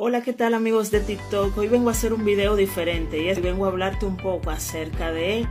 Hola, ¿qué tal amigos de TikTok? Hoy vengo a hacer un video diferente y vengo a hablarte un poco acerca de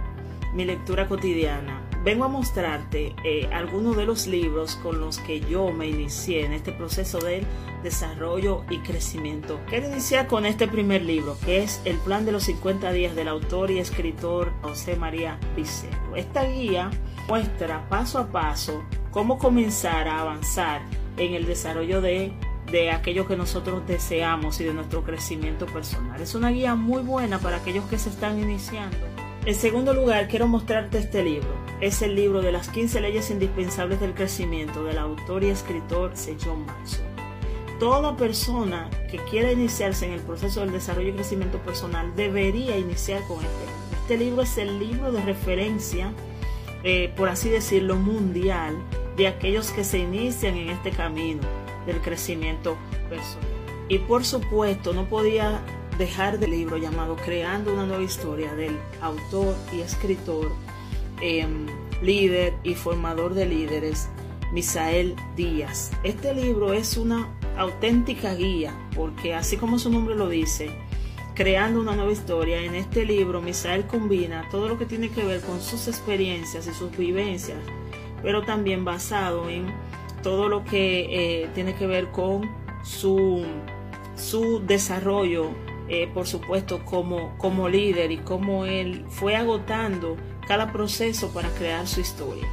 mi lectura cotidiana. Vengo a mostrarte eh, algunos de los libros con los que yo me inicié en este proceso del desarrollo y crecimiento. Quiero iniciar con este primer libro, que es El plan de los 50 días del autor y escritor José María Picero. Esta guía muestra paso a paso cómo comenzar a avanzar en el desarrollo de de aquello que nosotros deseamos y de nuestro crecimiento personal. Es una guía muy buena para aquellos que se están iniciando. En segundo lugar, quiero mostrarte este libro. Es el libro de las 15 leyes indispensables del crecimiento del autor y escritor John Maxwell. Toda persona que quiera iniciarse en el proceso del desarrollo y crecimiento personal debería iniciar con este libro. Este libro es el libro de referencia, eh, por así decirlo, mundial de aquellos que se inician en este camino del crecimiento personal. Y por supuesto no podía dejar del libro llamado Creando una nueva historia del autor y escritor, em, líder y formador de líderes, Misael Díaz. Este libro es una auténtica guía porque así como su nombre lo dice, creando una nueva historia, en este libro Misael combina todo lo que tiene que ver con sus experiencias y sus vivencias, pero también basado en todo lo que eh, tiene que ver con su, su desarrollo, eh, por supuesto, como, como líder y cómo él fue agotando cada proceso para crear su historia.